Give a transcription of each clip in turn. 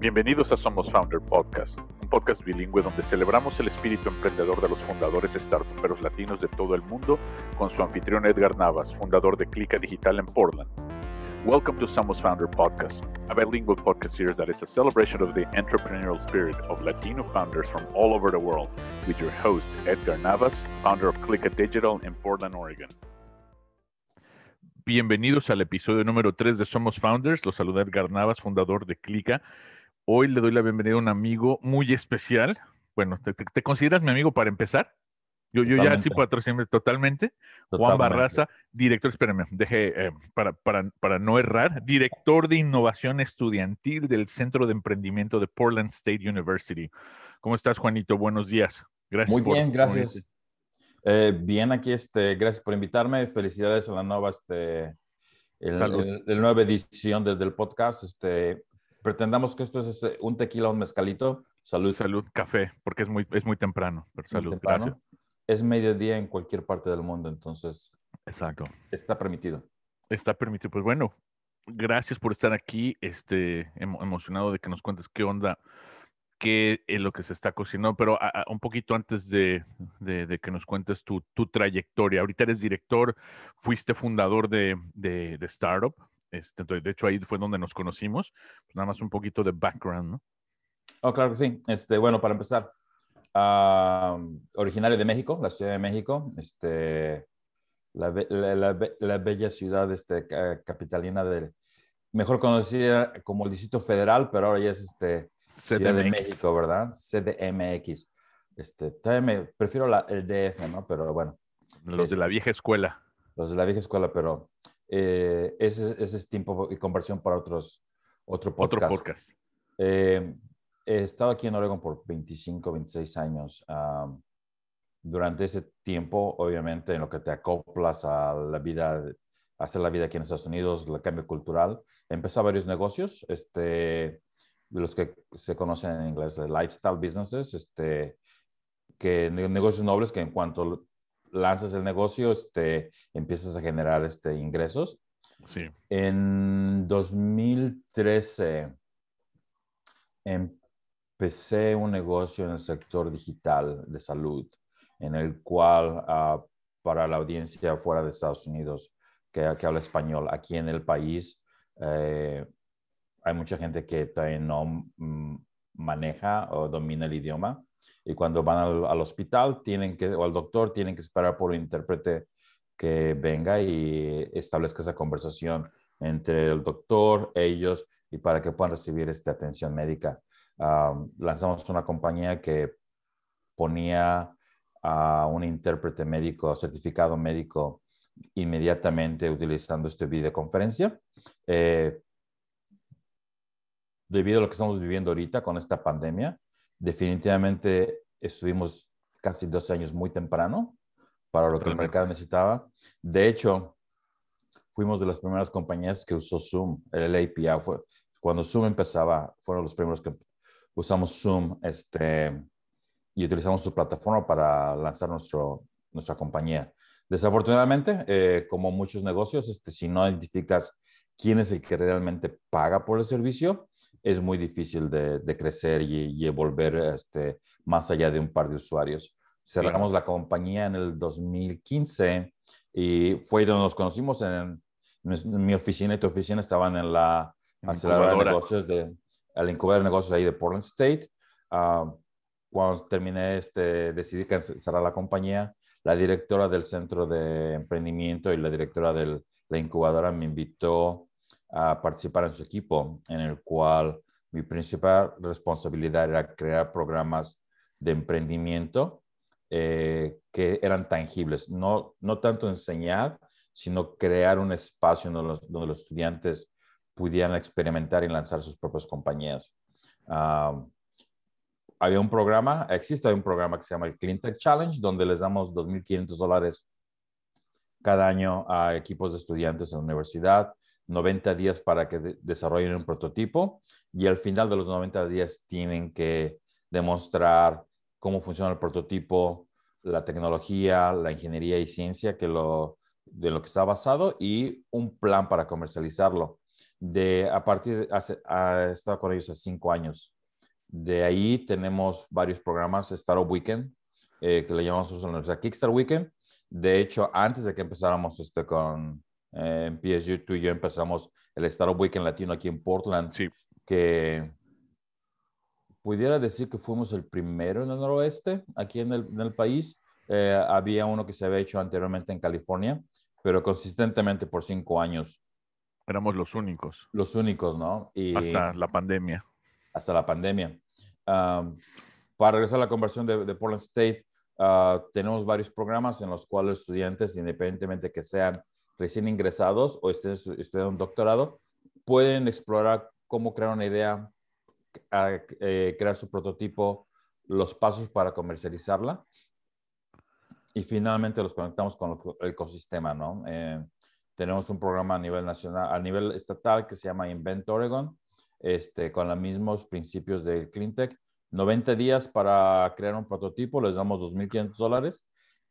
Bienvenidos a Somos Founder Podcast, un podcast bilingüe donde celebramos el espíritu emprendedor de los fundadores startuperos latinos de todo el mundo con su anfitrión Edgar Navas, fundador de Clica Digital en Portland. Welcome to Somos Founder Podcast, a bilingual podcast series that is a celebration of the entrepreneurial spirit of Latino founders from all over the world with your host Edgar Navas, founder of Clica Digital in Portland, Oregon. Bienvenidos al episodio número 3 de Somos Founders. Los saluda Edgar Navas, fundador de Clica. Hoy le doy la bienvenida a un amigo muy especial. Bueno, ¿te, consideras mi amigo para empezar? Yo, yo ya sí patrociné totalmente. Juan Barraza, director, espérame, deje eh, para, para, para, no errar, director de innovación estudiantil del Centro de Emprendimiento de Portland State University. ¿Cómo estás, Juanito? Buenos días. Gracias. Muy bien, gracias. Eh, bien, aquí, este, gracias por invitarme. Felicidades a la nueva, este, el, nueva edición del podcast. Este, pretendamos que esto es este, un tequila, un mezcalito. Salud. Salud, café, porque es muy, es muy temprano, pero salud, gracias. Es mediodía en cualquier parte del mundo, entonces. Exacto. Está permitido. Está permitido. Pues bueno, gracias por estar aquí. Este, emocionado de que nos cuentes qué onda qué es lo que se está cocinando, pero un poquito antes de, que nos cuentes tu, trayectoria. Ahorita eres director, fuiste fundador de, Startup, este, de hecho ahí fue donde nos conocimos. Pues nada más un poquito de background, ¿no? Oh, claro que sí. Este, bueno, para empezar, originario de México, la Ciudad de México, este, la, bella ciudad este, capitalina del, mejor conocida como el Distrito Federal, pero ahora ya es este CDMX. de México, ¿verdad? CDMX. Este, también prefiero la, el DF, ¿no? Pero bueno. Los de la vieja escuela. Los de la vieja escuela, pero eh, ese, ese, es tiempo y conversión para otros, otro podcast. Otro podcast. Eh, he estado aquí en Oregon por 25, 26 años. durante ese tiempo, obviamente, en lo que te acoplas a la vida, a hacer la vida aquí en Estados Unidos, el cambio cultural, empecé varios negocios. Este, de los que se conocen en inglés, de lifestyle businesses, este, que negocios nobles que en cuanto lanzas el negocio, este, empiezas a generar este, ingresos. Sí. En 2013 empecé un negocio en el sector digital de salud, en el cual ah, para la audiencia fuera de Estados Unidos que, que habla español, aquí en el país, eh, hay mucha gente que todavía no mm, maneja o domina el idioma y cuando van al, hospital tienen que, o al doctor tienen que esperar por un intérprete que venga y establezca esa conversación entre el doctor, ellos y para que puedan recibir esta atención médica. lanzamos una compañía que ponía a un intérprete médico, certificado médico, inmediatamente utilizando esta videoconferencia. Eh, debido a lo que estamos viviendo ahorita con esta pandemia, definitivamente estuvimos casi dos años muy temprano para lo que el mercado necesitaba. De hecho, fuimos de las primeras compañías que usó Zoom, el API. Fue, cuando Zoom empezaba, fueron los primeros que usamos Zoom este, y utilizamos su plataforma para lanzar nuestro, nuestra compañía. Desafortunadamente, eh, como muchos negocios, este, si no identificas quién es el que realmente paga por el servicio, es muy difícil de, crecer y, volver este, más allá de un par de usuarios. Cerramos la compañía en el 2015 y fue donde nos conocimos en, mi oficina y tu oficina estaban en la aceleradora de negocios de al incubador de negocios ahí de Portland State. Ah, cuando terminé, este, decidí cerrar la compañía. La directora del centro de emprendimiento y la directora de la incubadora me invitó a participar en su equipo, en el cual mi principal responsabilidad era crear programas de emprendimiento eh, que eran tangibles, no, no tanto enseñar, sino crear un espacio donde los, donde los estudiantes pudieran experimentar y lanzar sus propias compañías. había un programa, existe un programa que se llama el Cleantech Challenge, donde les damos 2.500 dólares cada año a equipos de estudiantes en la universidad 90 días para que desarrollen un prototipo y al final de los 90 días tienen que demostrar cómo funciona el prototipo, la tecnología, la ingeniería y ciencia que lo, de lo que está basado y un plan para comercializarlo. De, a partir de, hace, ha estado con ellos hace cinco años. De ahí tenemos varios programas, Startup Weekend, eh, que le llamamos nosotros la Kickstarter Weekend. De hecho, antes de que empezáramos este con eh, PSU, tú y yo empezamos el Startup Weekend Latino aquí en Portland, Sí. que pudiera decir que fuimos el primero en el noroeste, aquí en el, en el país. Eh, había uno que se había hecho anteriormente en California, pero consistentemente por cinco años, Éramos los únicos los únicos, ¿no? Y hasta la pandemia. hasta la pandemia. Um, para regresar a la conversión de, de Portland State, uh, tenemos varios programas en los cuales estudiantes, independientemente que sean recién ingresados o estén estu- estudiando un doctorado, pueden explorar cómo crear una idea, eh, crear su prototipo, los pasos para comercializarla y finalmente los conectamos con el co- el ecosistema, ¿no? Eh, tenemos un programa a nivel nacional, a nivel estatal que se llama Invent Oregon, este, con los mismos principios del CleanTech. 90 días para crear un prototipo, les damos 2.500 dólares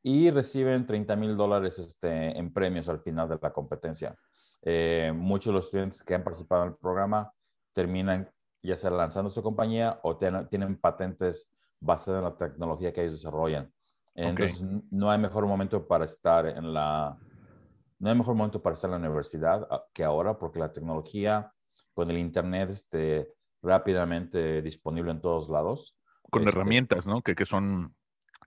y reciben 30 mil dólares este, en premios al final de la competencia. Eh, muchos de los estudiantes que han participado en el programa terminan ya sea lanzando su compañía o ten- tienen patentes basadas en la tecnología que ellos desarrollan. Entonces, n- no hay mejor momento para estar en la, no hay mejor momento para estar en la universidad ah, que ahora, porque la tecnología con el internet este, rápidamente disponible en todos lados. Con Este, herramientas, ¿no? Que, que son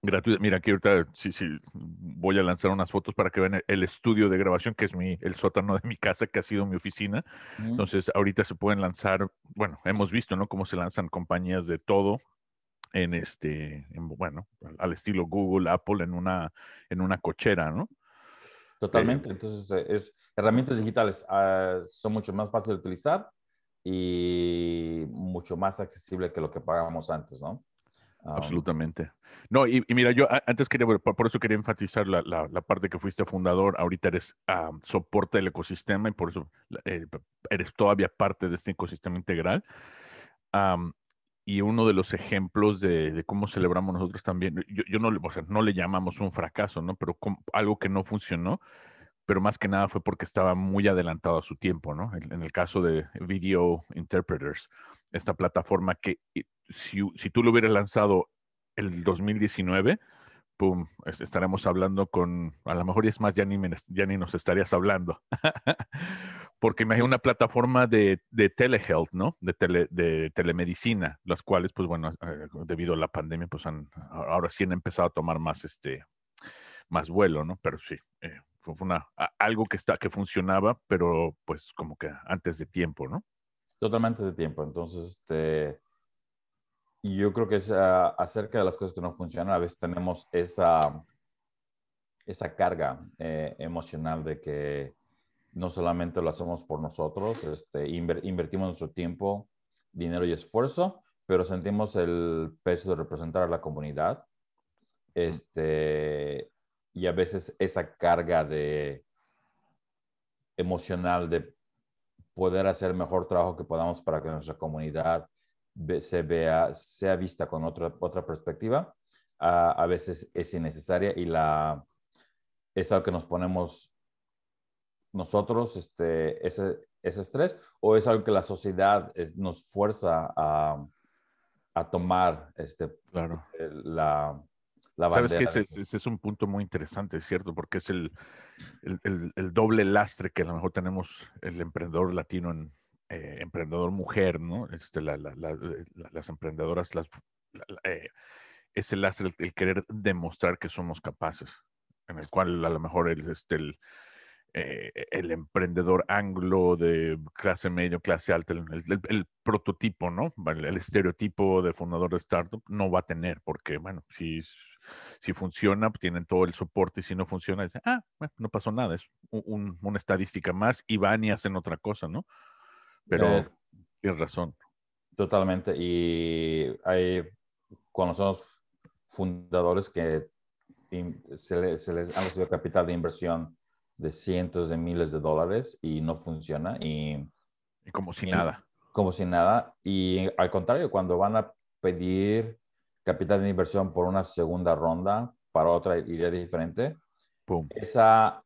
gratuitas. Mira, aquí ahorita sí, sí, voy a lanzar unas fotos para que vean el- el estudio de grabación, que es mi, el sótano de mi casa, que ha sido mi oficina. ujú. Entonces, ahorita se pueden lanzar, bueno, hemos visto, ¿no? Cómo se lanzan compañías de todo en este, en, bueno, al- estilo Google, Apple, en una, en una cochera, ¿no? Totalmente. Entonces, eh, es, herramientas digitales ah, son mucho más fáciles de utilizar y mucho más accesible que lo que pagábamos antes, ¿no? Um, Absolutamente. No, y, y mira, yo antes quería, por, eso quería enfatizar la, la- la parte que fuiste fundador, ahorita eres ah, soporte del ecosistema y por eso eh, eres todavía parte de este ecosistema integral. Am, y uno de los ejemplos de, de cómo celebramos nosotros también, yo, yo no, o sea, no le llamamos un fracaso, ¿no? Pero algo que no funcionó, pero más que nada fue porque estaba muy adelantado a su tiempo, ¿no? En, en el caso de Video Interpreters, esta plataforma que si, tú lo hubieras lanzado el 2019, pum, es- estaremos hablando con, a lo mejor es más, ya ni, ya ni nos estarías hablando. Porque imagina una plataforma de, telehealth, ¿no? De, tele, de telemedicina, las cuales, pues bueno, eh, debido a la pandemia, pues han, ahora sí han empezado a tomar más, este, más vuelo, ¿no? Pero sí, eh, fue, una, algo que, está, que funcionaba, pero pues como que antes de tiempo, ¿no? Totalmente de tiempo. Entonces, este, yo creo que es ah, acerca de las cosas que no funcionan. A veces tenemos esa, esa carga eh, emocional de que no solamente lo hacemos por nosotros, este, inver- invertimos nuestro tiempo, dinero y esfuerzo, pero sentimos el peso de representar a la comunidad. Este, y a veces esa carga de emocional de poder hacer el mejor trabajo que podamos para que nuestra comunidad se vea, sea vista con otra, otra perspectiva, a, a veces es innecesaria y la, es algo que nos ponemos nosotros, este, ese, ese estrés, o es algo que la sociedad eh, nos fuerza a, a tomar este, Claro. el- la, la ¿Sabes bandera. Ese, ese es un punto muy interesante, es cierto, porque es el, el, el- el doble lastre que a lo mejor tenemos el emprendedor latino, en, eh, emprendedor mujer, ¿no? Este, la- la- la- la- las emprendedoras, las, la- la- eh, es el el, querer demostrar que somos capaces, en el cual a lo mejor el, este, eh, el emprendedor anglo de clase medio, clase alta, el, prototipo, ¿no? El, estereotipo de fundador de startup no va a tener, porque, bueno, si, si funciona, pues, tienen todo el soporte, y si no funciona, dicen, ah, bueno, no pasó nada, es un- una estadística más y van y hacen otra cosa, ¿no? Pero Eh, tienes razón. Totalmente. Y hay, conocemos fundadores que se, le- se les han recibido capital de inversión de cientos de miles de dólares y no funciona. Y Y como si y- nada. como si nada. Y al contrario, cuando van a pedir capital de inversión por una segunda ronda para otra idea diferente, Pum. esa,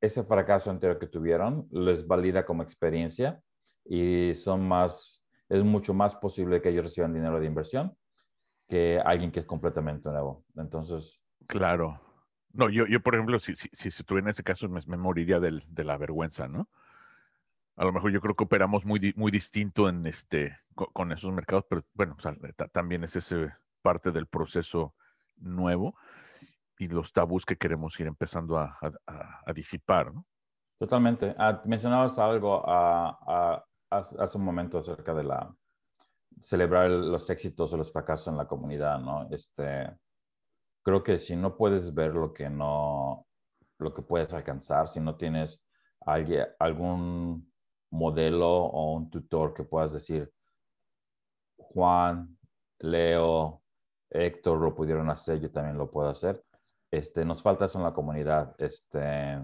ese fracaso anterior que tuvieron les valida como experiencia y son más, es mucho más posible que ellos reciban dinero de inversión que alguien que es completamente nuevo. Entonces. Claro. No, yo, yo por ejemplo, si, si, si estuviera en ese caso, me, moriría de la vergüenza, ¿no? A lo mejor yo creo que operamos muy, muy distinto en este, con, esos mercados, pero bueno, también es ese parte del proceso nuevo y los tabús que queremos ir empezando a, disipar, ¿no? Totalmente. Ah, mencionabas algo a, hace un momento acerca de la celebrar los éxitos o los fracasos en la comunidad, ¿no? Este, creo que si no puedes ver lo que no, lo que puedes alcanzar, si no tienes alguien, algún modelo o un tutor que puedas decir, Juan, Leo, Héctor lo pudieron hacer, yo también lo puedo hacer. Este, nos falta eso en la comunidad. Este,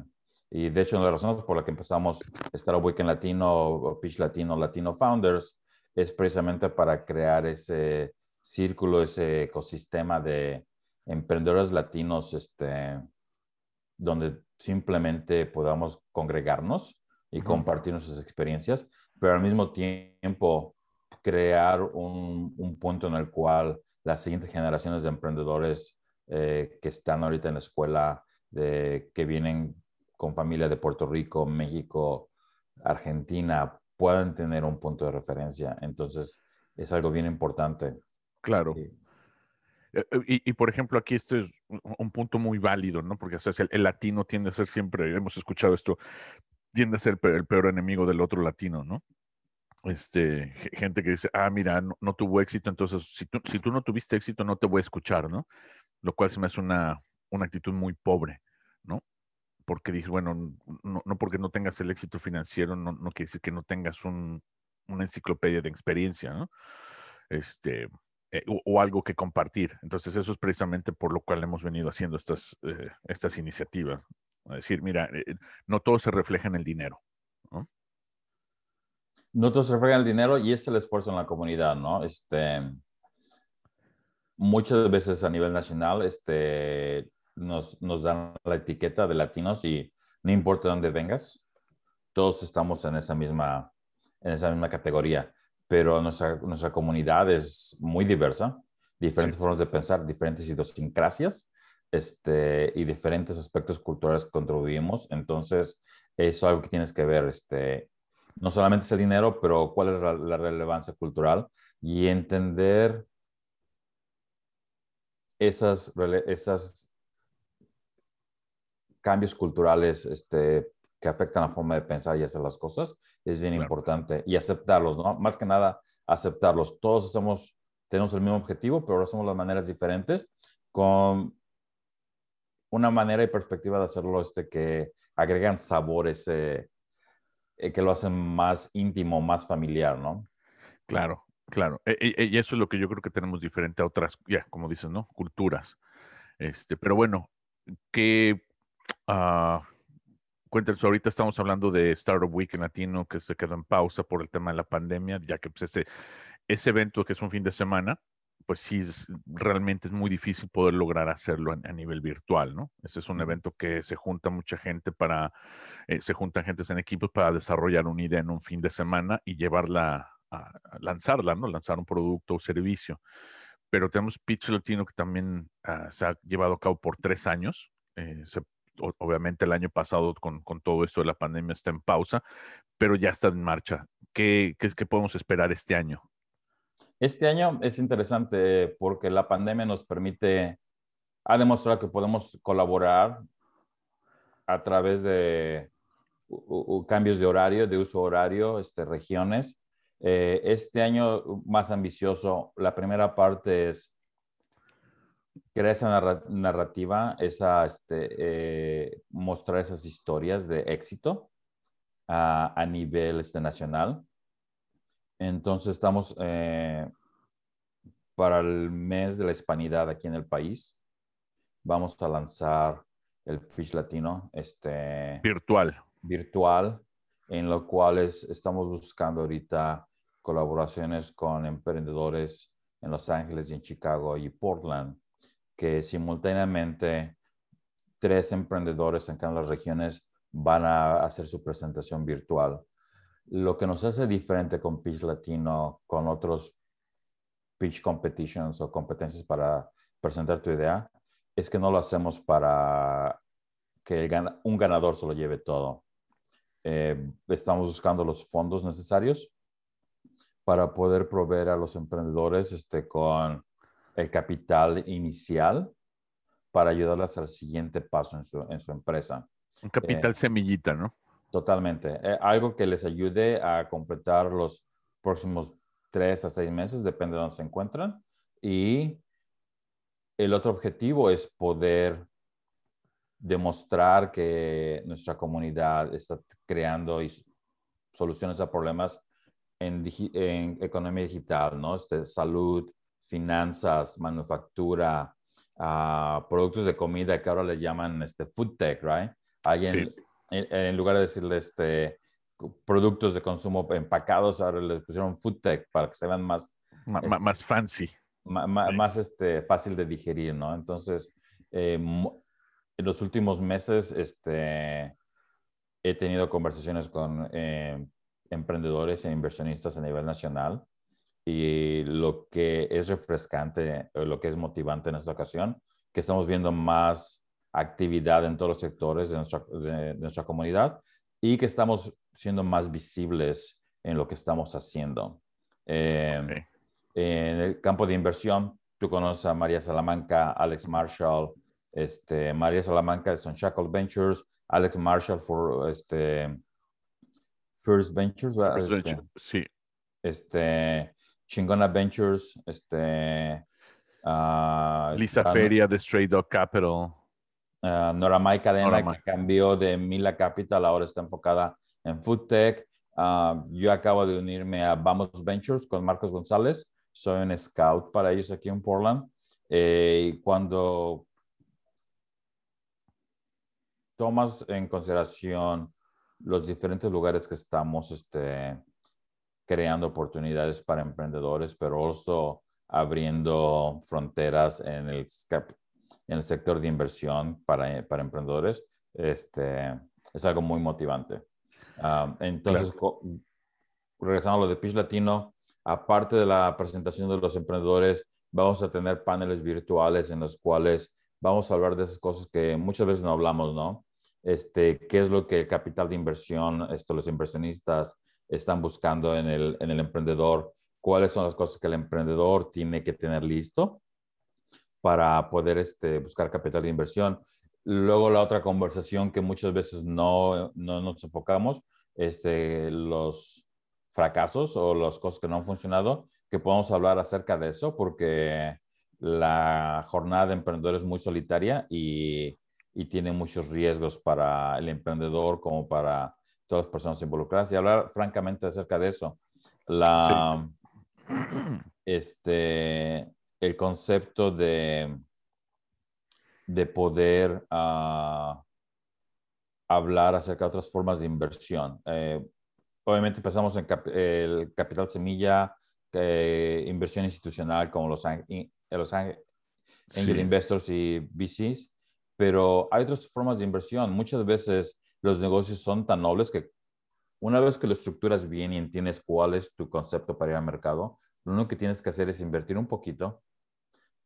y de hecho, una de las razones por la que empezamos Startup Weekend Latino, Pitch Latino, Latino Founders, es precisamente para crear ese círculo, ese ecosistema de emprendedores latinos, este, donde simplemente podamos congregarnos y compartir nuestras experiencias, pero al mismo tiempo crear un, un punto en el cual las siguientes generaciones de emprendedores eh, que están ahorita en la escuela, de, que vienen con familia de Puerto Rico, México, Argentina, puedan tener un punto de referencia. Entonces, es algo bien importante. Claro. Eh, eh, y, por ejemplo, aquí este es un punto muy válido, ¿no? Porque el, latino tiende a ser siempre, hemos escuchado esto, tiende a ser el peor enemigo del otro latino, ¿no? Este, gente que dice, ah, mira, no, tuvo éxito, entonces si tú, si tú no tuviste éxito, no te voy a escuchar, ¿no? Lo cual se me hace una, una actitud muy pobre, ¿no? Porque dije, bueno, no, porque no tengas el éxito financiero, no, no quiere decir que no tengas un, una enciclopedia de experiencia, ¿no? Este, eh, o, algo que compartir. Entonces, eso es precisamente por lo cual hemos venido haciendo estas, eh, estas iniciativas. Es decir, mira, eh, no todo se refleja en el dinero, ¿no? No todo se refleja en el dinero y es el esfuerzo en la comunidad, ¿no? Este, muchas veces a nivel nacional, este, nos, nos dan la etiqueta de latinos y no importa dónde vengas, todos estamos en esa misma, en esa misma categoría, pero nuestra, nuestra comunidad es muy diversa, diferentes formas de pensar, diferentes idiosincrasias este, y diferentes aspectos culturales que contribuimos. Entonces, es algo que tienes que ver. Este, no solamente es el dinero, pero cuál es la, la relevancia cultural y entender esas, esas cambios culturales este, que afectan la forma de pensar y hacer las cosas, es bien importante. Y aceptarlos, ¿no? Más que nada, aceptarlos. Todos hacemos, tenemos el mismo objetivo, pero lo hacemos de maneras diferentes, con una manera y perspectiva de hacerlo este, que agregan sabores, eh, eh, que lo hacen más íntimo, más familiar, ¿no? Claro, claro. E, e, y eso es lo que yo creo que tenemos diferente a otras, ya, como dices, ¿no? Culturas. Este, pero bueno, ¿qué Uh, cuéntanos, ahorita estamos hablando de Startup Week en Latino que se quedó en pausa por el tema de la pandemia, ya que pues, ese, ese evento que es un fin de semana, pues sí, realmente es muy difícil poder lograr hacerlo a, nivel virtual, ¿no? Ese es un evento que se junta mucha gente para, eh, se juntan gentes en equipos para desarrollar una idea en un fin de semana y llevarla a, lanzarla, ¿no? Lanzar un producto o servicio. Pero tenemos Pitch Latino que también ah, se ha llevado a cabo por tres años. Eh, se obviamente el año pasado con, todo esto de la pandemia está en pausa, pero ya está en marcha. ¿Qué, qué, podemos esperar este año? Este año es interesante porque la pandemia nos permite, ha demostrado que podemos colaborar a través de cambios de horario, de uso horario, este, regiones. Eh, este año más ambicioso, la primera parte es crea esa narrativa, esa, este, eh, mostrar esas historias de éxito a, nivel este, nacional. Entonces estamos eh, para el mes de la hispanidad aquí en el país. Vamos a lanzar el Pitch Latino este, virtual. Virtual, en lo cual estamos buscando ahorita colaboraciones con emprendedores en Los Ángeles y en Chicago y Portland que simultáneamente tres emprendedores en cada una de las regiones van a hacer su presentación virtual. Lo que nos hace diferente con Pitch Latino, con otros pitch competitions o competencias para presentar tu idea, es que no lo hacemos para que un ganador se lo lleve todo. Eh, estamos buscando los fondos necesarios para poder proveer a los emprendedores este, con el capital inicial para ayudarles al siguiente paso en su, en su empresa. Un capital eh, semillita, ¿no? Totalmente. Eh, algo que les ayude a completar los próximos tres a seis meses, depende de dónde se encuentran. Y el otro objetivo es poder demostrar que nuestra comunidad está creando soluciones a problemas en, economía digital, ¿no? Este, salud, finanzas, manufactura, uh, productos de comida que ahora le llaman este, food tech, right? Alguien, en, lugar de decirle este, productos de consumo empacados, ahora le pusieron food tech para que se vean más... Este, más fancy. Más, este, fácil de digerir, ¿no? Entonces, eh, en los últimos meses este, he tenido conversaciones con eh, emprendedores e inversionistas a nivel nacional y lo que es refrescante, lo que es motivante en esta ocasión, que estamos viendo más actividad en todos los sectores de nuestra, de, nuestra comunidad y que estamos siendo más visibles en lo que estamos haciendo. Eh, en el campo de inversión, tú conoces a María Salamanca, Alex Marshall, este, María Salamanca de Sunshackle Ventures, Alex Marshall for este, First Ventures, este, sí. Este, Chingona Ventures, este, uh, Lisa Feria de Stray Dog Capital. Uh, Noramay Cadena, que cambió de Mila Capital, ahora está enfocada en Food Tech. Yo acabo de unirme a Vamos Ventures con Marcos González. Soy un scout para ellos aquí en Portland. Eh, cuando tomas en consideración los diferentes lugares que estamos este, creando oportunidades para emprendedores, pero also abriendo fronteras en el, en el sector de inversión para, para emprendedores, este, es algo muy motivante. Ah, entonces, regresando a lo de Pitch Latino, aparte de la presentación de los emprendedores, vamos a tener paneles virtuales en los cuales vamos a hablar de esas cosas que muchas veces no hablamos, ¿no? Este, qué es lo que el capital de inversión, esto, los inversionistas están buscando en el, en el emprendedor, cuáles son las cosas que el emprendedor tiene que tener listo para poder este, buscar capital de inversión. Luego la otra conversación que muchas veces no, no nos enfocamos, este, los fracasos o las cosas que no han funcionado, que podamos hablar acerca de eso, porque la jornada de emprendedor es muy solitaria y y tiene muchos riesgos para el emprendedor como para todas las personas involucradas. Y hablar francamente acerca de eso. La, este, el concepto de, de poder ah, hablar acerca de otras formas de inversión. Eh, obviamente empezamos en el capital semilla, eh, inversión institucional como los, los angel investors y VCs, pero hay otras formas de inversión. Muchas veces los negocios son tan nobles que una vez que lo estructuras bien y entiendes cuál es tu concepto para ir al mercado, lo único que tienes que hacer es invertir un poquito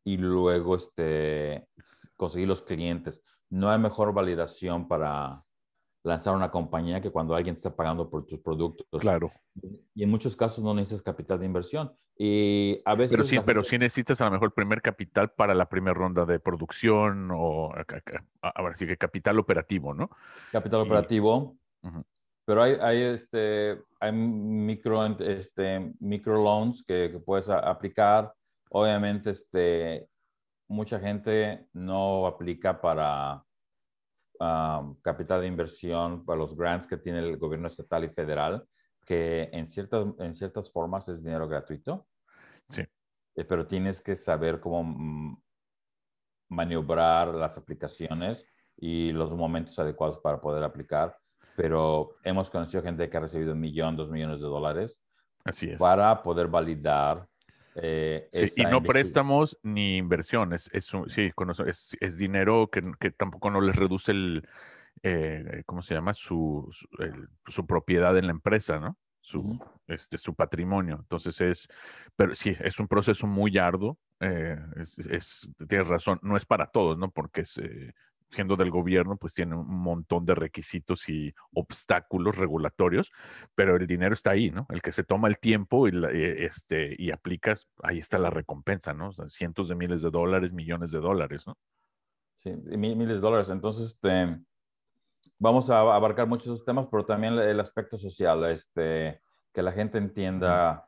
y luego este, conseguir los clientes. No hay mejor validación para lanzar una compañía que cuando alguien te está pagando por tus productos. Claro. Y en muchos casos no necesitas capital de inversión. Y a veces... Pero sí, pero sí necesitas a lo mejor primer capital para la primera ronda de producción o ahora sí que capital operativo, ¿no? Capital operativo. Pero hay, hay, este, hay micro, este, micro loans que, que puedes aplicar. Obviamente, este, mucha gente no aplica para capital de inversión para los grants que tiene el gobierno estatal y federal, que en ciertas, en ciertas formas es dinero gratuito. Sí. Eh, pero tienes que saber cómo mm, maniobrar las aplicaciones y los momentos adecuados para poder aplicar. Pero hemos conocido gente que ha recibido un millón, dos millones de dólares Así es. para poder validar eh, y no préstamos ni inversiones. Es, sí, es, es dinero que, que, tampoco no les reduce el, eh, ¿cómo se llama? Su, su, propiedad en la empresa, ¿no? su, este, su patrimonio. Entonces es, pero sí, es un proceso muy arduo. Eh, es, tienes razón, no es para todos, ¿no? Porque es, siendo del gobierno, pues tiene un montón de requisitos y obstáculos regulatorios, pero el dinero está ahí, ¿no? El que se toma el tiempo y, eh, este, y aplicas, ahí está la recompensa, ¿no? cientos de miles de dólares, millones de dólares, ¿no? Sí, miles de dólares. Entonces, este, vamos a abarcar muchos esos temas, pero también el aspecto social, este, que la gente entienda,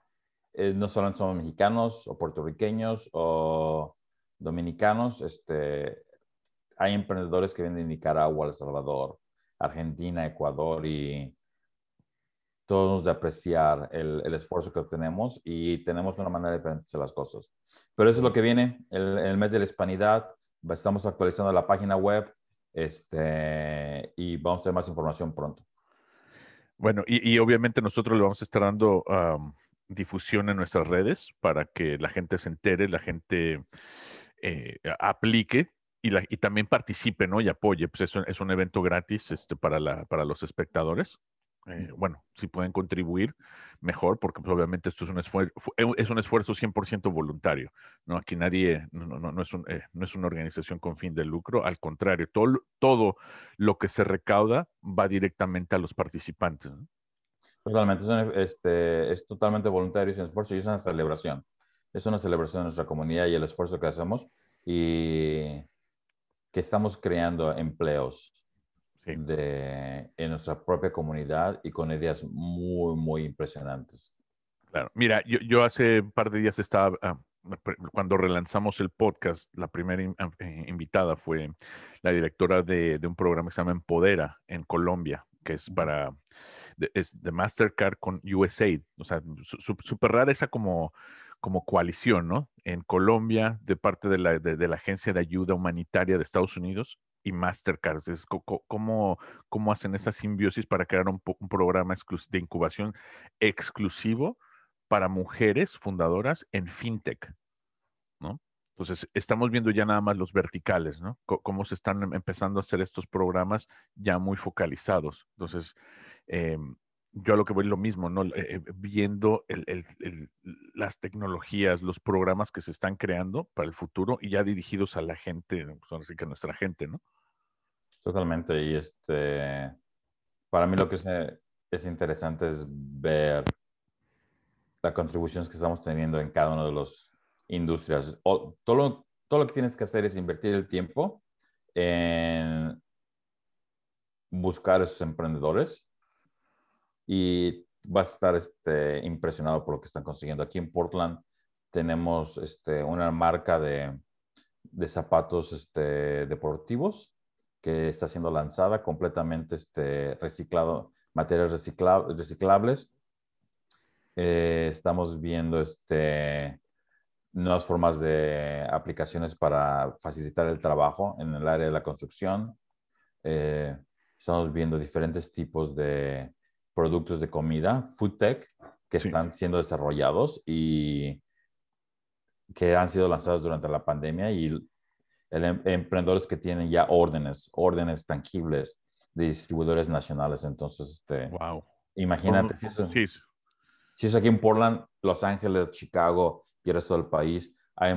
eh, no solo somos mexicanos o puertorriqueños o dominicanos, este, hay emprendedores que vienen de Nicaragua, El Salvador, Argentina, Ecuador y todos de apreciar el, el, esfuerzo que tenemos y tenemos una manera diferente de hacer las cosas. Pero eso es lo que viene, el, el mes de la hispanidad, estamos actualizando la página web, este, y vamos a tener más información pronto. Bueno, y, obviamente nosotros le vamos a estar dando difusión en nuestras redes para que la gente se entere, la gente eh, aplique y, la, y, también participe, ¿no? Y apoye. Pues es un, es un evento gratis este, para, la, para los espectadores. Eh, bueno, si pueden contribuir, mejor, porque pues, obviamente esto es un, esfuerzo, eh, es un esfuerzo 100% voluntario. ¿no? Aquí nadie, no, no, no, es un, eh, no es una organización con fin de lucro, al contrario, todo, todo lo que se recauda va directamente a los participantes. Totalmente, es, este, es totalmente voluntario, es un esfuerzo y es una celebración. Es una celebración de nuestra comunidad y el esfuerzo que hacemos y que estamos creando empleos de, en nuestra propia comunidad y con ideas muy, muy impresionantes. Claro, mira, yo, yo hace un par de días estaba, ah, cuando relanzamos el podcast, la primera ah, eh, invitada fue la directora de, de, un programa que se llama Empodera en Colombia, que es para, de, es de Mastercard con USAID. O sea, súper rara esa como como coalición, ¿no? En Colombia, de parte de la, Agencia de Ayuda Humanitaria de Estados Unidos y Mastercard. Es cómo, cómo hacen esa simbiosis para crear un, programa de incubación exclusivo para mujeres fundadoras en fintech, ¿no? Entonces, estamos viendo ya nada más los verticales, ¿no? cómo se están em, empezando a hacer estos programas ya muy focalizados. Entonces, eh, yo a lo que voy lo mismo, ¿no? Eh, eh, viendo las tecnologías, los programas que se están creando para el futuro y ya dirigidos a la gente, pues así que a nuestra gente, ¿no? Totalmente. Y este, para mí lo que es, es interesante es ver las contribuciones que estamos teniendo en cada una de las industrias. Todo, lo, todo lo que tienes que hacer es invertir el tiempo en buscar a esos emprendedores y vas a estar este, impresionado por lo que están consiguiendo. Aquí en Portland tenemos este, una marca de, de zapatos este, deportivos que está siendo lanzada completamente este, reciclado, materiales reciclables. Eh, estamos viendo este, nuevas formas de aplicaciones para facilitar el trabajo en el área de la construcción. Eh, estamos viendo diferentes tipos de productos de comida, food tech, que están siendo desarrollados y que han sido lanzados durante la pandemia y el, em, emprendedores que tienen ya órdenes, órdenes tangibles de distribuidores nacionales. Entonces, este, wow. imagínate, si, eso, si es aquí en Portland, Los Ángeles, Chicago y el resto del país, hay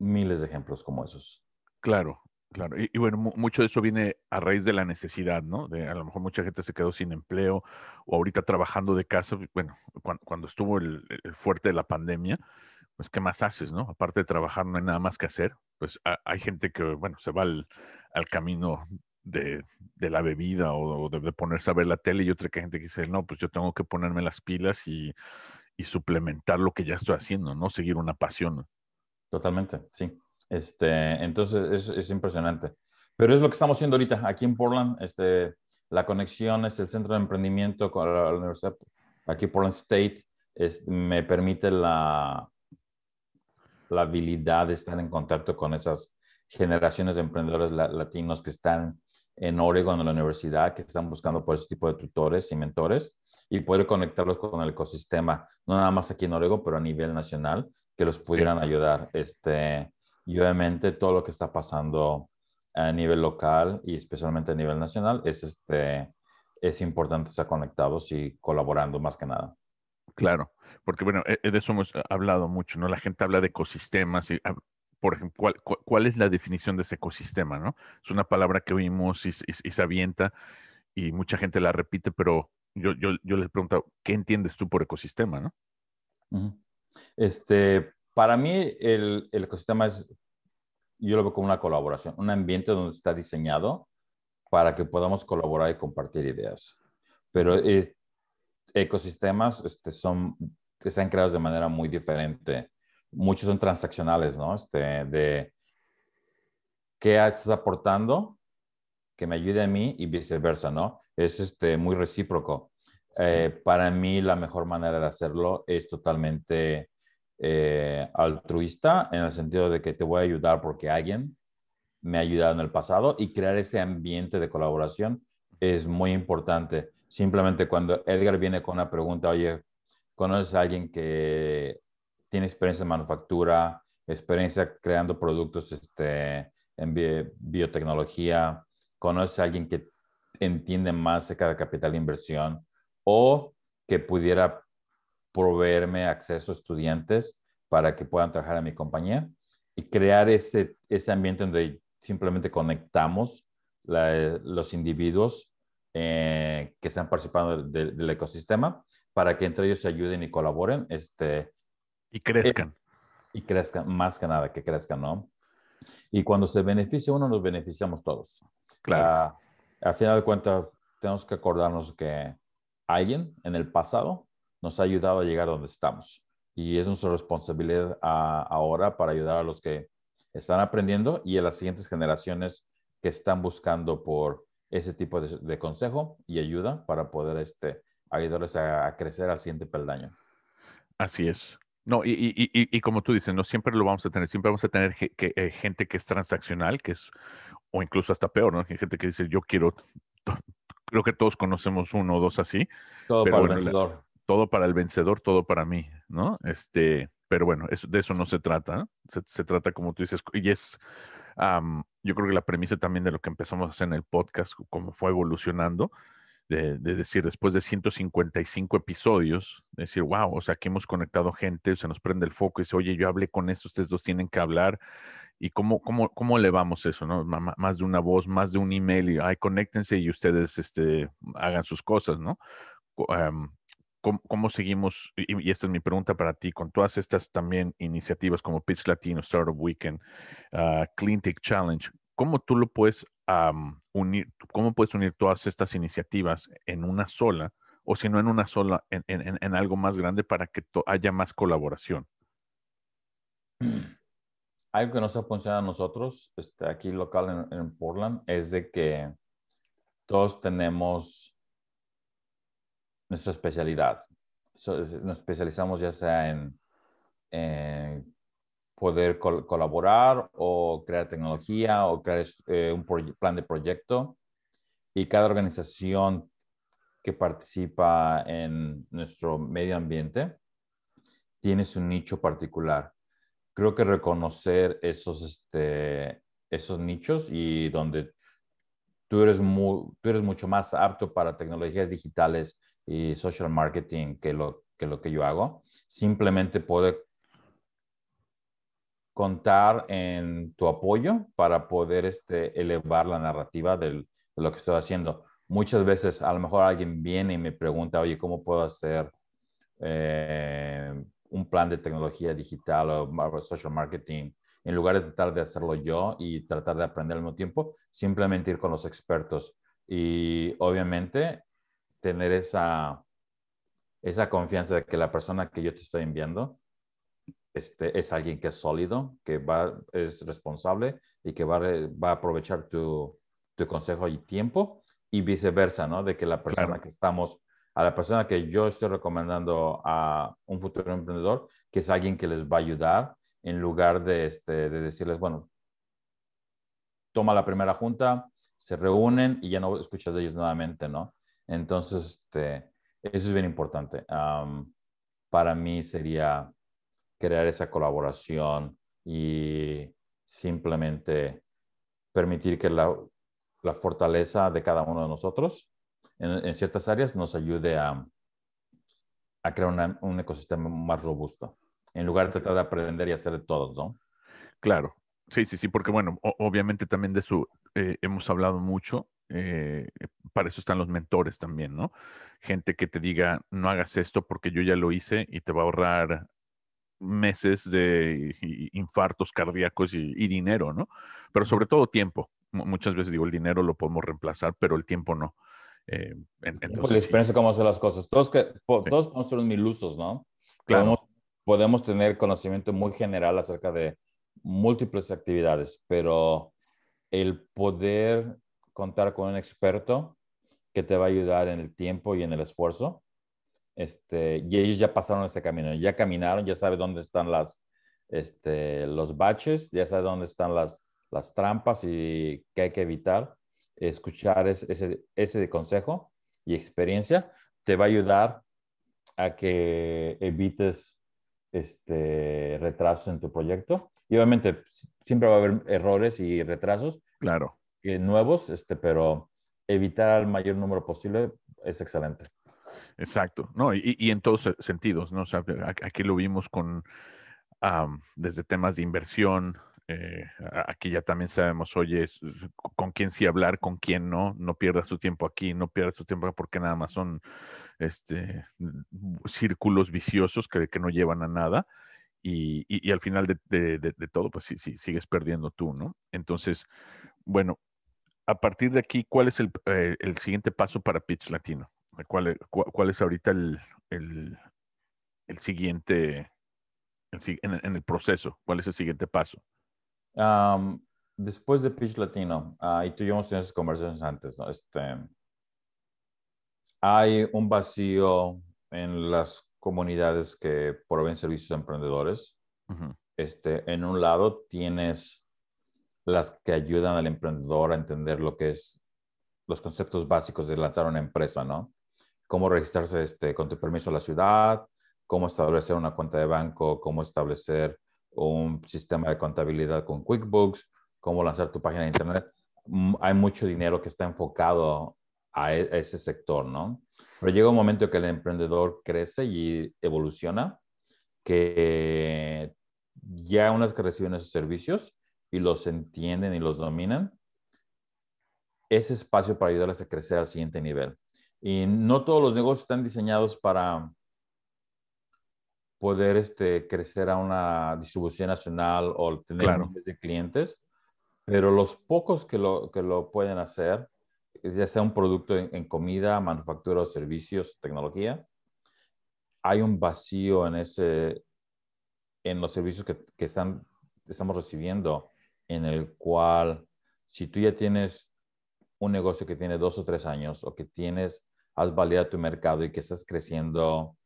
miles de ejemplos como esos. Claro, Claro, y, bueno, mucho de eso viene a raíz de la necesidad, ¿no? De a lo mejor mucha gente se quedó sin empleo o ahorita trabajando de casa, bueno, cuando, estuvo el, fuerte de la pandemia, pues ¿qué más haces, no? Aparte de trabajar no hay nada más que hacer, pues hay gente que, bueno, se va al, camino de, la bebida o, de, ponerse a ver la tele y otra que gente que dice, no, pues yo tengo que ponerme las pilas y, y suplementar lo que ya estoy haciendo, ¿no? Seguir una pasión. Totalmente, sí. Este, entonces es, impresionante. Pero es lo que estamos haciendo ahorita aquí en Portland. Este, la conexión es el centro de emprendimiento con la, universidad aquí Portland State. Es, me permite la, la habilidad de estar en contacto con esas generaciones de emprendedores latinos que están en Oregon, en la universidad, que están buscando por ese tipo de tutores y mentores y poder conectarlos con el ecosistema, no nada más aquí en Oregon, pero a nivel nacional, que los pudieran ayudar. Este, y obviamente todo lo que está pasando a nivel local y especialmente a nivel nacional es, este, es importante estar conectados y colaborando más que nada. Claro, porque bueno, e, de eso hemos hablado mucho, ¿no? La gente habla de ecosistemas y, ah, por ejemplo, ¿cuál, es la definición de ese ecosistema, no? Es una palabra que oímos y, se avienta y mucha gente la repite, pero yo, yo, yo les pregunto, ¿qué entiendes tú por ecosistema, no? Este, para mí el, el ecosistema es, yo lo veo como una colaboración, un ambiente donde está diseñado para que podamos colaborar y compartir ideas. Pero eh, ecosistemas este, son, están creados de manera muy diferente. Muchos son transaccionales, ¿no? Este, de qué estás aportando que me ayude a mí y viceversa, ¿no? Es este, muy recíproco. Eh, para mí la mejor manera de hacerlo es totalmente eh, altruista en el sentido de que te voy a ayudar porque alguien me ha ayudado en el pasado y crear ese ambiente de colaboración es muy importante. Simplemente cuando Edgar viene con una pregunta, oye, ¿conoces a alguien que tiene experiencia en manufactura, experiencia creando productos este, en biotecnología? ¿Conoces a alguien que entiende más acerca de capital inversión o que pudiera proveerme acceso a estudiantes para que puedan trabajar en mi compañía y crear ese, ese ambiente donde simplemente conectamos los individuos eh, que están participando del ecosistema para que entre ellos se ayuden y colaboren. Este, y crezcan. y crezcan, más que nada, que crezcan, ¿no? Y cuando se beneficia uno, nos beneficiamos todos. Claro. Uh, al final de cuentas, tenemos que acordarnos que alguien en el pasado nos ha ayudado a llegar donde estamos. Y es nuestra responsabilidad ahora para ayudar a los que están aprendiendo y a las siguientes generaciones que están buscando por ese tipo de, consejo y ayuda para poder este, ayudarles a, crecer al siguiente peldaño. Así es. No, y, y, y, como tú dices, no siempre lo vamos a tener, siempre vamos a tener eh, gente que es transaccional, que es, o incluso hasta peor, ¿no? Gente que dice, yo quiero, creo que todos conocemos uno o dos así. Todo para el vencedor. Todo para el vencedor, todo para mí, ¿no? Este, pero bueno, de eso no se trata. Se, trata, como tú dices, y es, yo creo que la premisa también de lo que empezamos a hacer en el podcast, como fue evolucionando, de, decir, después de 155 episodios, decir, wow, o sea, aquí hemos conectado gente, se nos prende el foco y dice, oye, yo hablé con esto, ustedes dos tienen que hablar. ¿Y cómo, cómo, cómo elevamos eso? ¿no? más de una voz, más de un email, y ay, conéctense y ustedes este, hagan sus cosas, ¿no? ¿Cómo, seguimos? Y, esta es mi pregunta para ti, con todas estas también iniciativas como Pitch Latino, Startup Weekend, uh, Clean Tech Challenge, ¿cómo tú lo puedes unir? ¿Cómo puedes unir todas estas iniciativas en una sola, o si no en una sola, en, algo más grande para que haya más colaboración? Algo que nos ha funcionado a nosotros, este, aquí local en, en Portland, es de que todos tenemos nuestra especialidad. nos especializamos ya sea en, poder colaborar o crear tecnología o crear eh, un plan de proyecto. Y cada organización que participa en nuestro medio ambiente tiene su nicho particular. Creo que reconocer esos, este, esos nichos y donde tú eres, tú eres mucho más apto para tecnologías digitales y social marketing que lo que, lo que yo hago. Simplemente puede contar en tu apoyo para poder este, elevar la narrativa de lo que estoy haciendo. Muchas veces a lo mejor alguien viene y me pregunta, oye, ¿cómo puedo hacer eh, un plan de tecnología digital o social marketing? En lugar de tratar de hacerlo yo y tratar de aprender al mismo tiempo, simplemente ir con los expertos. Y obviamente tener esa, esa confianza de que la persona que yo te estoy enviando este, es alguien que es sólido, que va, es responsable y que va, va a aprovechar tu, tu, consejo y tiempo y viceversa, ¿no? De que la persona que estamos, a la persona que yo estoy recomendando a un futuro emprendedor, que es alguien que les va a ayudar en lugar de, este, de decirles, bueno, toma la primera junta, se reúnen y ya no escuchas de ellos nuevamente, ¿no? Entonces, este, eso es bien importante. para mí sería crear esa colaboración y simplemente permitir que la, fortaleza de cada uno de nosotros en, ciertas áreas nos ayude a, a crear un ecosistema más robusto, en lugar de tratar de aprender y hacer de todos, ¿no? Claro, sí, sí, sí, porque bueno, obviamente también de eso eh, hemos hablado mucho, eh, para eso están los mentores también, ¿no? Gente que te diga, no hagas esto porque yo ya lo hice y te va a ahorrar meses de infartos cardíacos y, dinero, ¿no? Pero sobre todo tiempo. Muchas veces digo, el dinero lo podemos reemplazar, pero el tiempo no. Eh, entonces, la experiencia cómo hacer las cosas. Todos, que, todos podemos ser mil usos, ¿no? Claro. podemos tener conocimiento muy general acerca de múltiples actividades, pero el poder contar con un experto que te va a ayudar en el tiempo y en el esfuerzo. Este, y ellos ya pasaron ese camino, ya caminaron, ya saben dónde están las, este, los baches, ya saben dónde están las, las trampas y qué hay que evitar. Escuchar ese, ese consejo y experiencia te va a ayudar a que evites este, retrasos en tu proyecto. Y obviamente siempre va a haber errores y retrasos. Claro nuevos, este, pero evitar el mayor número posible es excelente. Exacto, ¿no? Y, y en todos sentidos, ¿no? Aquí lo vimos con, desde temas de inversión, eh, aquí ya también sabemos, oye, con quién sí hablar, con quién no, no pierdas tu tiempo aquí, no pierdas tu tiempo porque nada más son este, círculos viciosos que, que no llevan a nada. Y, y, al final de, de, todo, pues sí, sí, sigues perdiendo tú, ¿no? Entonces, bueno, a partir de aquí, ¿cuál es el, eh, siguiente paso para Pitch Latino? ¿Cuál, cuál es ahorita el, siguiente, en, el proceso? ¿Cuál es el siguiente paso? después de Pitch Latino, uh, y tú y yo hemos tenido esas conversaciones antes, ¿no? Este, hay un vacío en las comunidades que proveen servicios a emprendedores. este, en un lado tienes las que ayudan al emprendedor a entender lo que es los conceptos básicos de lanzar una empresa, ¿no? Cómo registrarse este, con tu permiso a la ciudad, cómo establecer una cuenta de banco, cómo establecer un sistema de contabilidad con QuickBooks, cómo lanzar tu página de internet. Mm, hay mucho dinero que está enfocado a, e, a ese sector, ¿no? Pero llega un momento que el emprendedor crece y evoluciona, que ya una vez que reciben esos servicios, y los entienden y los dominan, ese espacio para ayudarles a crecer al siguiente nivel. Y no todos los negocios están diseñados para poder este, crecer a una distribución nacional o tener miles de clientes, pero los pocos que lo, que lo pueden hacer, ya sea un producto en, comida, manufactura o servicios, tecnología, hay un vacío en, ese, en los servicios que, que están, estamos recibiendo en el cual si tú ya tienes un negocio que tiene dos o tres años o que tienes, has validado tu mercado y que estás creciendo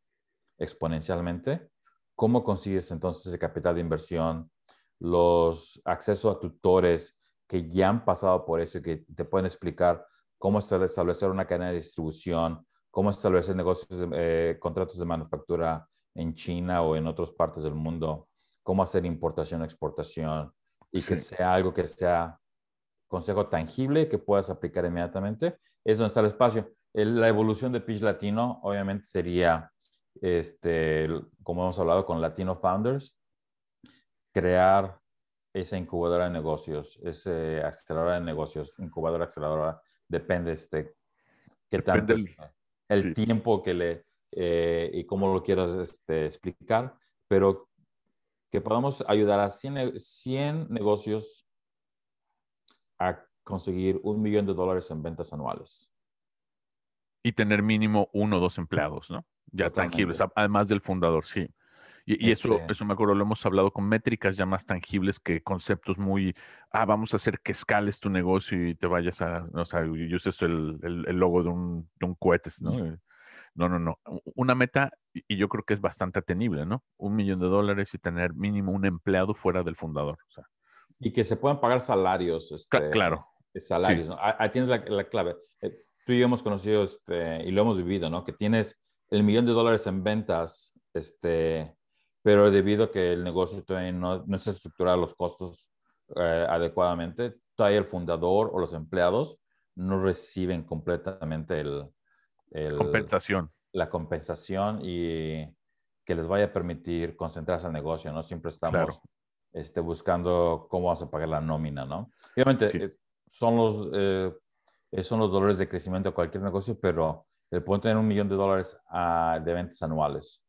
exponencialmente, ¿cómo consigues entonces ese capital de inversión, los accesos a tutores que ya han pasado por eso y que te pueden explicar cómo establecer una cadena de distribución, cómo establecer negocios, eh, contratos de manufactura en China o en otras partes del mundo, cómo hacer importación, exportación, y que sea algo que sea consejo tangible que puedas aplicar inmediatamente, es donde está el espacio. la evolución de Pitch Latino, obviamente, sería, este, como hemos hablado con Latino Founders, crear esa incubadora de negocios, ese aceleradora de negocios, incubadora, aceleradora, depende este, qué tanto el, tiempo que le, eh, y cómo lo quieras este, explicar, pero que podamos ayudar a 100, negocios a conseguir un millón de dólares en ventas anuales. Y tener mínimo uno o dos empleados, ¿no? Ya tangibles, además del fundador, sí. Y, eso, este eso me acuerdo, lo hemos hablado con métricas ya más tangibles que conceptos muy, ah, vamos a hacer que escales tu negocio y te vayas a, o sea, yo uses el, el, el, logo de un, de un cohete, ¿no? No, no, no. Una meta, y yo creo que es bastante atenible, ¿no? Un millón de dólares y tener mínimo un empleado fuera del fundador. Y que se puedan pagar salarios. Este, claro. Salarios, Ahí tienes la, clave. Eh, tú y yo hemos conocido este, y lo hemos vivido, ¿no? Que tienes el millón de dólares en ventas, este, pero debido a que el negocio todavía no, no se estructura los costos eh, adecuadamente, todavía el fundador o los empleados no reciben completamente el, compensación. la compensación y que les vaya a permitir concentrarse al negocio, ¿no? Siempre estamos este, buscando cómo vamos a pagar la nómina, ¿no? Obviamente eh, son, los, eh, son los dolores de crecimiento de cualquier negocio, pero el poder tener un millón de dólares ah, de ventas anuales.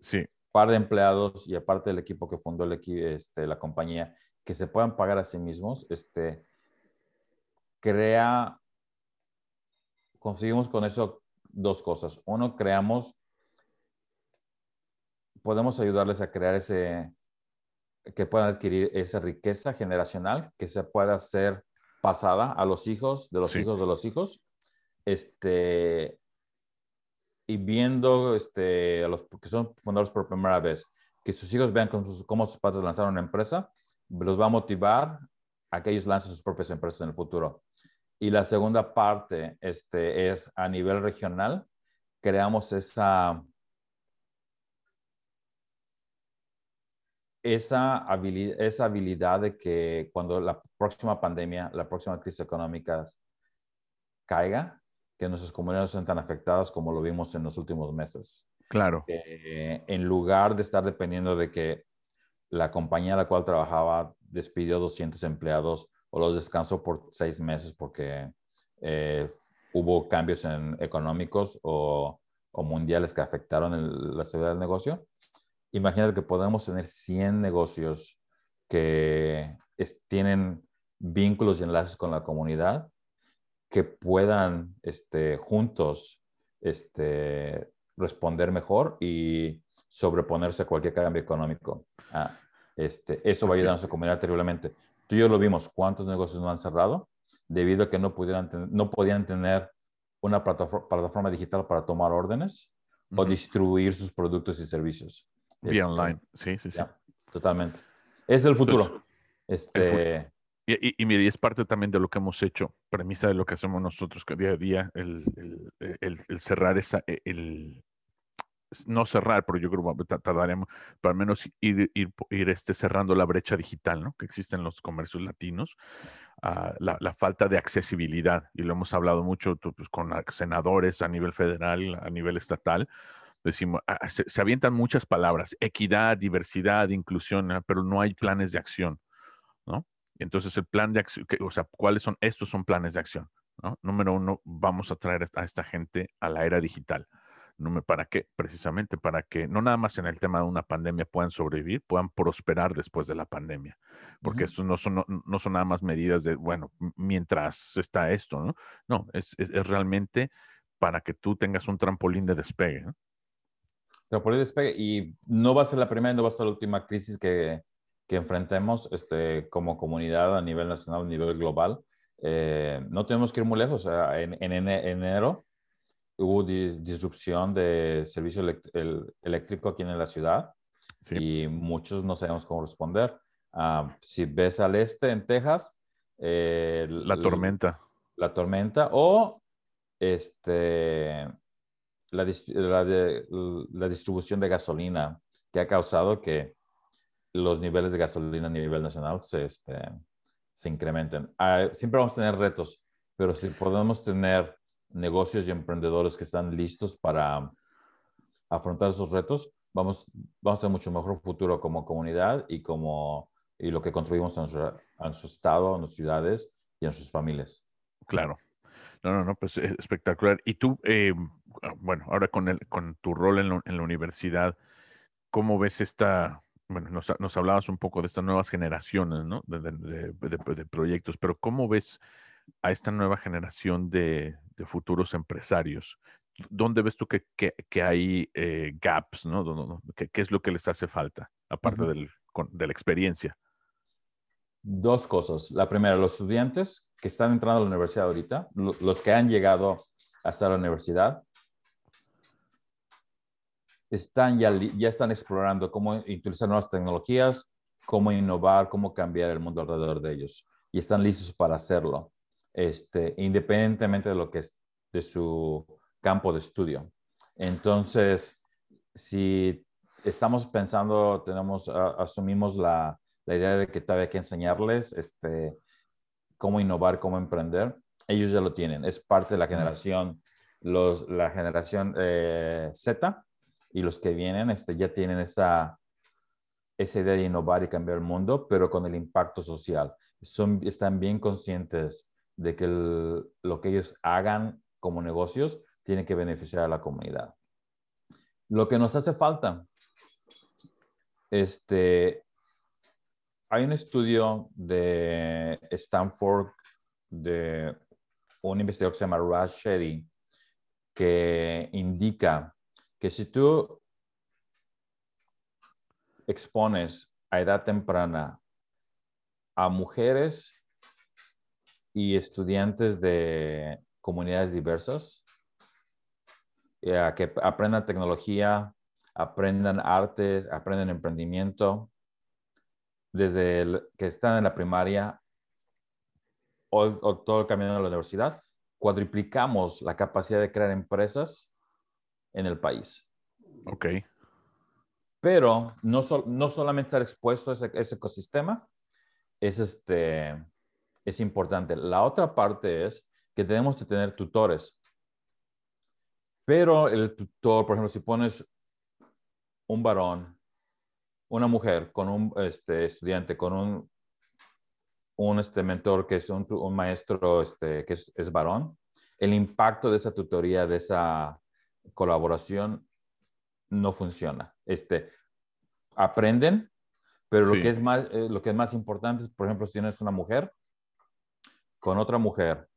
Sí. Par de empleados y aparte del equipo que fundó el este, la compañía, que se puedan pagar a sí mismos, este, crea, conseguimos con eso dos cosas. Uno, creamos, podemos ayudarles a crear ese, que puedan adquirir esa riqueza generacional que se pueda ser pasada a los hijos de los hijos de los hijos. Este, y viendo este, a los que son fundadores por primera vez, que sus hijos vean cómo sus, cómo sus padres lanzaron una empresa, los va a motivar a que ellos lancen sus propias empresas en el futuro. Y la segunda parte este, es a nivel regional, creamos esa, esa, habilidad, esa habilidad de que cuando la próxima pandemia, la próxima crisis económica caiga, que nuestras comunidades no sean tan afectadas como lo vimos en los últimos meses. Claro. en lugar de estar dependiendo de que la compañía a la cual trabajaba despidió 200 empleados o los descansó por seis meses porque eh, hubo cambios en, económicos o, mundiales que afectaron la seguridad del negocio. Imagínate que podemos tener 100 negocios que tienen vínculos y enlaces con la comunidad que puedan este, juntos este, responder mejor y sobreponerse a cualquier cambio económico. Ah, este, eso va a ayudar a nuestra comunidad terriblemente. Tú y yo lo vimos, cuántos negocios no han cerrado debido a que no, pudieran no podían tener una plataforma, digital para tomar órdenes o distribuir sus productos y servicios. Vía este, online, sí, sí, sí. totalmente. Es el futuro. este... Y, y, mire, y es parte también de lo que hemos hecho, premisa de lo que hacemos nosotros que día a día, el, el, el cerrar esa, e, el, no cerrar, pero yo creo que tardaremos, pero al menos ir, ir, ir este, cerrando la brecha digital ¿no? que existe en los comercios latinos, uh, la, falta de accesibilidad, y lo hemos hablado mucho pues, con senadores a nivel federal, a nivel estatal, decimos, ah, se, se, avientan muchas palabras, equidad, diversidad, inclusión, pero no hay planes de acción, ¿no? Entonces el plan de acción, o sea, ¿cuáles son? Estos son planes de acción. Número uno, vamos a traer a esta gente a la era digital ¿Para qué? Precisamente para que no nada más en el tema de una pandemia puedan sobrevivir, puedan prosperar después de la pandemia. Porque estos no son, no, son nada más medidas de, bueno, mientras está esto, ¿no? No, es, es, realmente para que tú tengas un trampolín de despegue. ¿no? Trampolín de despegue. Y no va a ser la primera, no va a ser la última crisis que, que enfrentemos este, como comunidad a nivel nacional, a nivel global. Eh, no tenemos que ir muy lejos. En, en enero hubo disrupción de servicio eléctrico aquí en la ciudad y muchos no sabemos cómo responder. Ah, si ves al este en Texas, la tormenta. La tormenta o este, la, la, distribución de gasolina que ha causado que los niveles de gasolina a nivel nacional se, este, se incrementen. Ah, siempre vamos a tener retos, pero si podemos tener negocios y emprendedores que están listos para afrontar esos retos, vamos, vamos a tener mucho mejor futuro como comunidad y como y lo que construimos en nuestro, estado, en nuestras ciudades y en sus familias. Claro. No, no, no, pues espectacular. Y tú, eh, bueno, ahora con, el, con tu rol en, la universidad, ¿cómo ves esta, bueno, nos, hablabas un poco de estas nuevas generaciones, ¿no? De, de, proyectos, pero ¿cómo ves a esta nueva generación de, futuros empresarios? ¿Dónde ves tú que, que, hay eh, gaps? ¿no? ¿Qué, ¿Qué, es lo que les hace falta, aparte del, de la experiencia? Dos cosas. La primera, los estudiantes que están entrando a la universidad ahorita, los que han llegado hasta la universidad, están ya, ya están explorando cómo utilizar nuevas tecnologías, cómo innovar, cómo cambiar el mundo alrededor de ellos. Y están listos para hacerlo este, independientemente de lo que es de su campo de estudio. Entonces, si estamos pensando, tenemos, asumimos la, la, idea de que todavía hay que enseñarles este, cómo innovar, cómo emprender, ellos ya lo tienen. Es parte de la generación los, la generación eh, Z y los que vienen este, ya tienen esa, esa idea de innovar y cambiar el mundo, pero con el impacto social. Son, están bien conscientes de que lo que ellos hagan como negocios tiene que beneficiar a la comunidad. Lo que nos hace falta, este, hay un estudio de Stanford de un investigador que se llama Raj Shetty que indica que si tú expones a edad temprana a mujeres y estudiantes de comunidades diversas, eh, que aprendan tecnología, aprendan arte, aprendan emprendimiento, desde que están en la primaria o, todo el camino a la universidad, cuadriplicamos la capacidad de crear empresas en el país. Ok. Pero no, no solamente estar expuesto a ese, ecosistema es, este, es importante. La otra parte es que tenemos que tener tutores. Pero el tutor, por ejemplo, si pones un varón, una mujer con un este, estudiante, con un, un este, mentor que es un, maestro este, que es, es, varón, el impacto de esa tutoría, de esa colaboración, no funciona. Este, aprenden, pero lo, que es más, eh, lo que es más importante por ejemplo, si tienes una mujer con otra mujer,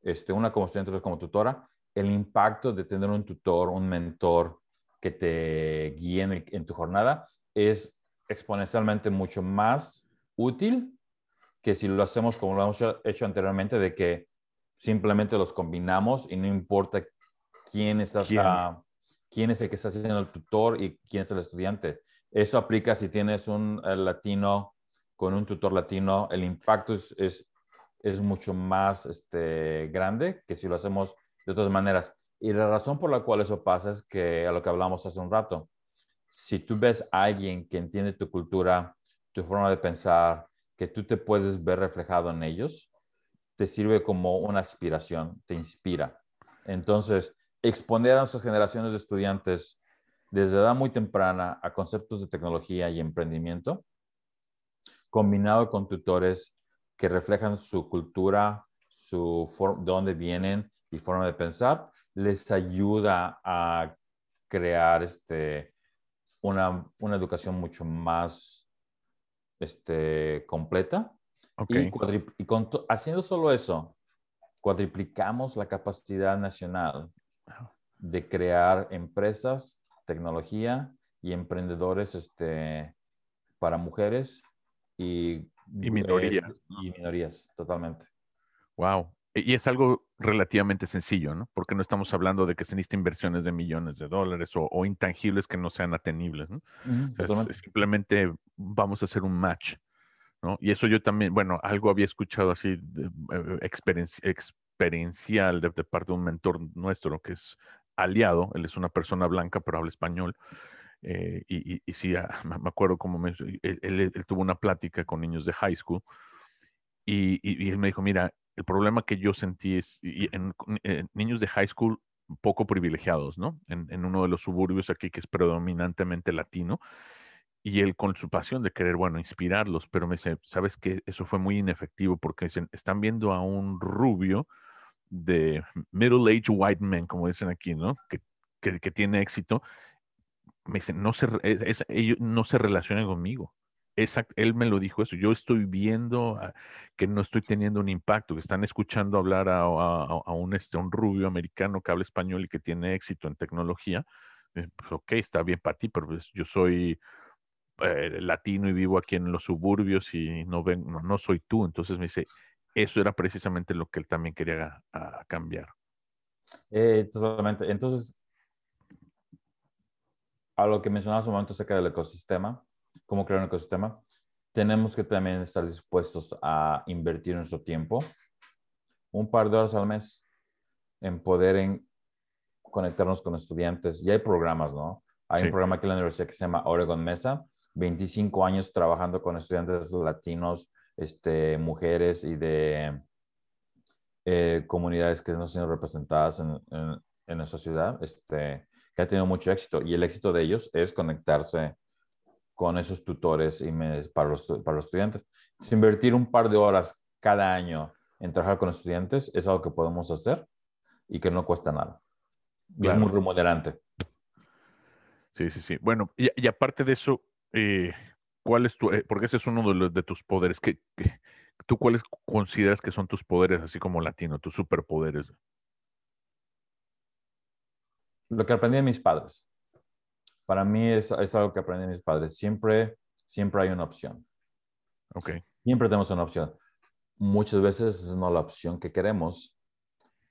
este, una como estudiante, otra como tutora, el impacto de tener un tutor, un mentor que te guíe en, en tu jornada es exponencialmente mucho más útil que si lo hacemos como lo hemos hecho anteriormente, de que simplemente los combinamos y no importa quién, está, ¿Quién? es el que está haciendo el tutor y quién es el estudiante. Eso aplica si tienes un latino con un tutor latino, el impacto es, es, es mucho más este, grande que si lo hacemos de otras maneras. Y la razón por la cual eso pasa es que a lo que hablamos hace un rato, si tú ves a alguien que entiende tu cultura, tu forma de pensar, que tú te puedes ver reflejado en ellos, te sirve como una aspiración, te inspira. Entonces, exponer a nuestras generaciones de estudiantes desde edad muy temprana a conceptos de tecnología y emprendimiento, combinado con tutores que reflejan su cultura, su de dónde vienen y forma de pensar, les ayuda a crear este, una, una educación mucho más este, completa. Y, haciendo solo eso, cuadriplicamos la capacidad nacional de crear empresas, tecnología y emprendedores este, para mujeres y, y minorías. y minorías, totalmente. Wow. Y es algo relativamente sencillo, ¿no? Porque no estamos hablando de que se necesiten inversiones de millones de dólares o, intangibles que no sean atenibles, ¿no? simplemente vamos a hacer un match, ¿no? Y eso yo también, bueno, algo había escuchado así eh, experiencial de, parte de un mentor nuestro que es aliado, él es una persona blanca pero habla español. Eh, y, y, sí, ah, me acuerdo como me, él, él, tuvo una plática con niños de high school y, y, él me dijo, mira, el problema que yo sentí es en, niños de high school poco privilegiados, ¿no? En, uno de los suburbios aquí que es predominantemente latino, y él con su pasión de querer, bueno, inspirarlos, pero me dice, ¿sabes qué? Eso fue muy inefectivo porque están viendo a un rubio de middle-aged white man, como dicen aquí, ¿no? Que, que, tiene éxito. Me dicen, no se, ellos no se relacionan conmigo. Exacto, él me lo dijo eso. Yo estoy viendo que no estoy teniendo un impacto, que están escuchando hablar a, un, este, un rubio americano que habla español y que tiene éxito en tecnología. Pues, ok, está bien para ti, pero pues, yo soy eh, latino y vivo aquí en los suburbios y no, ven, no, soy tú. Entonces me dice, eso era precisamente lo que él también quería cambiar. Eh, totalmente. Entonces, a lo que mencionabas un momento acerca del ecosistema, cómo crear un ecosistema, tenemos que también estar dispuestos a invertir nuestro tiempo, un par de horas al mes, en poder en conectarnos con estudiantes. Y hay programas, ¿no? Hay un programa aquí en la universidad que se llama Oregon Mesa, 25 años trabajando con estudiantes latinos, este, mujeres y de eh, comunidades que no son representadas en, en nuestra ciudad este, que ha tenido mucho éxito y el éxito de ellos es conectarse con esos tutores y para, los, para los estudiantes. Invertir un par de horas cada año en trabajar con estudiantes es algo que podemos hacer y que no cuesta nada. es muy remodelante. Sí, sí, sí. Bueno, y, aparte de eso, eh, ¿cuál es tu, eh, porque ese es uno de, los, de tus poderes, ¿qué, tú cuáles consideras que son tus poderes, así como latino, tus superpoderes? Lo que aprendí de mis padres. Para mí es, es algo que aprendí de mis padres. Siempre, siempre hay una opción. Ok. Siempre tenemos una opción. Muchas veces no la opción que queremos,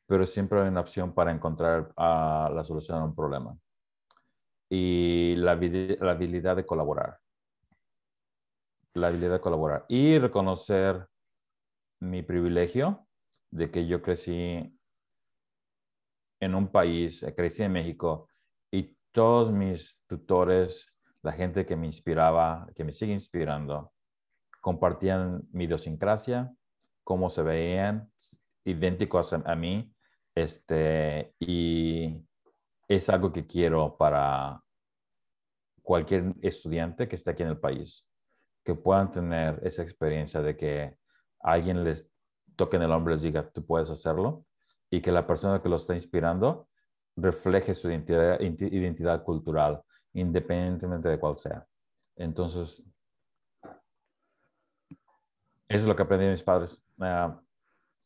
pero siempre hay una opción para encontrar ah, la solución a un problema y la, habilidad de colaborar. La habilidad de colaborar y reconocer mi privilegio de que yo crecí en un país, eh, crecí en México y todos mis tutores, la gente que me inspiraba, que me sigue inspirando, compartían mi idiosincrasia, cómo se veían, idénticos a, a mí, este, y es algo que quiero para cualquier estudiante que esté aquí en el país, que puedan tener esa experiencia de que alguien les toque en el hombro y les diga, tú puedes hacerlo, y que la persona que lo está inspirando refleje su identidad, identidad cultural, independientemente de cuál sea. Entonces, eso es lo que aprendí de mis padres. Uh,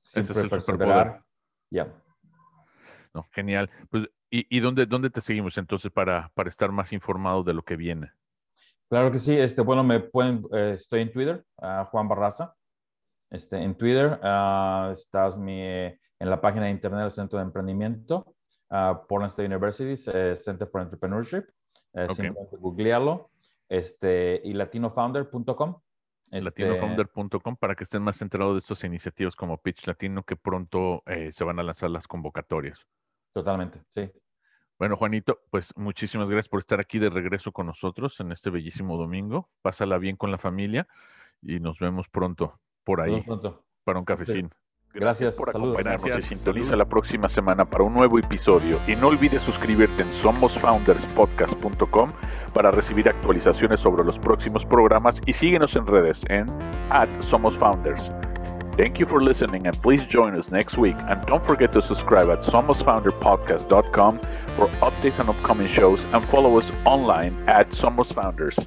siempre perseverar. Ya. No, genial. Pues ¿Y, dónde, dónde te seguimos entonces para, para estar más informado de lo que viene? Claro que sí. Este, bueno, me pueden, eh, estoy en Twitter, Juan Barraza. Este, en Twitter uh, estás mi, en la página de internet del Centro de Emprendimiento, uh, Portland State University, eh, Center for Entrepreneurship. Eh, simplemente googlealo. Este, y latinofounder.com. Este, latinofounder.com para que estén más enterados de estas iniciativas como Pitch Latino que pronto se van a lanzar las convocatorias. Totalmente, sí. Bueno, Juanito, pues muchísimas gracias por estar aquí de regreso con nosotros en este bellísimo domingo. Pásala bien con la familia y nos vemos pronto por ahí pronto. para un cafecín. Gracias, por acompañarnos y sintoniza la próxima semana para un nuevo episodio. Y no olvides suscribirte en somosfounderspodcast.com para recibir actualizaciones sobre los próximos programas y síguenos en redes en @somosfounders. Thank you for listening and please join us next week. And don't forget to subscribe at SomosFounderPodcast.com for updates on upcoming shows and follow us online at Somos Founders.